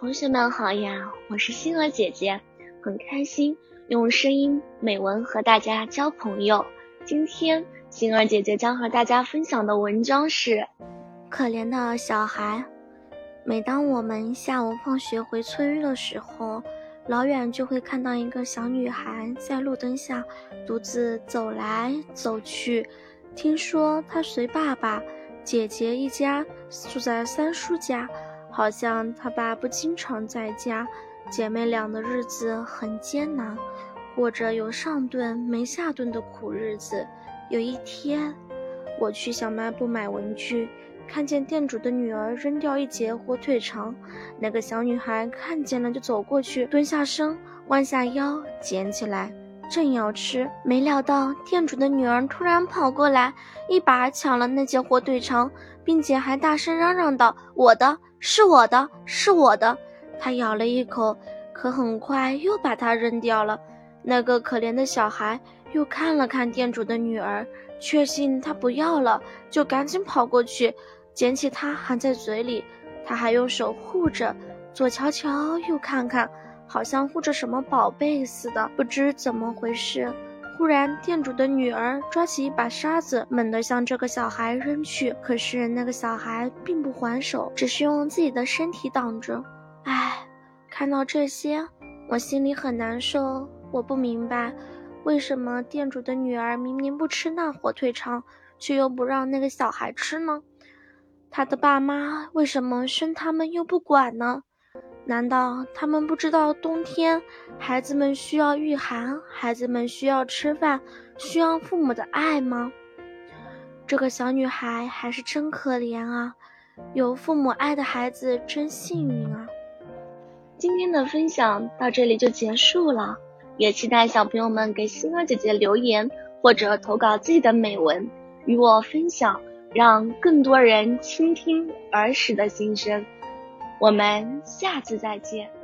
同学们好呀，我是星儿姐姐，很开心用声音美文和大家交朋友。今天星儿姐姐将和大家分享的文章是《可怜的小孩》。每当我们下午放学回村的时候，老远就会看到一个小女孩在路灯下独自走来走去。听说她随爸爸、姐姐一家住在三叔家。好像他爸不经常在家，姐妹俩的日子很艰难，过着有上顿没下顿的苦日子。有一天，我去小卖部买文具，看见店主的女儿扔掉一截火腿肠，那个小女孩看见了就走过去，蹲下身，弯下腰捡起来，正要吃，没料到店主的女儿突然跑过来，一把抢了那截火腿肠，并且还大声嚷嚷道：“我的！”是我的，是我的。他咬了一口，可很快又把它扔掉了。那个可怜的小孩又看了看店主的女儿，确信她不要了，就赶紧跑过去，捡起它含在嘴里。他还用手护着，左瞧瞧，右看看，好像护着什么宝贝似的。不知怎么回事。忽然，店主的女儿抓起一把沙子，猛地向这个小孩扔去。可是那个小孩并不还手，只是用自己的身体挡着。唉，看到这些，我心里很难受。我不明白，为什么店主的女儿明明不吃那火腿肠，却又不让那个小孩吃呢？他的爸妈为什么生他们又不管呢？难道他们不知道冬天孩子们需要御寒，孩子们需要吃饭，需要父母的爱吗？这个小女孩还是真可怜啊！有父母爱的孩子真幸运啊！今天的分享到这里就结束了，也期待小朋友们给星儿姐姐留言或者投稿自己的美文与我分享，让更多人倾听儿时的心声。我们下次再见。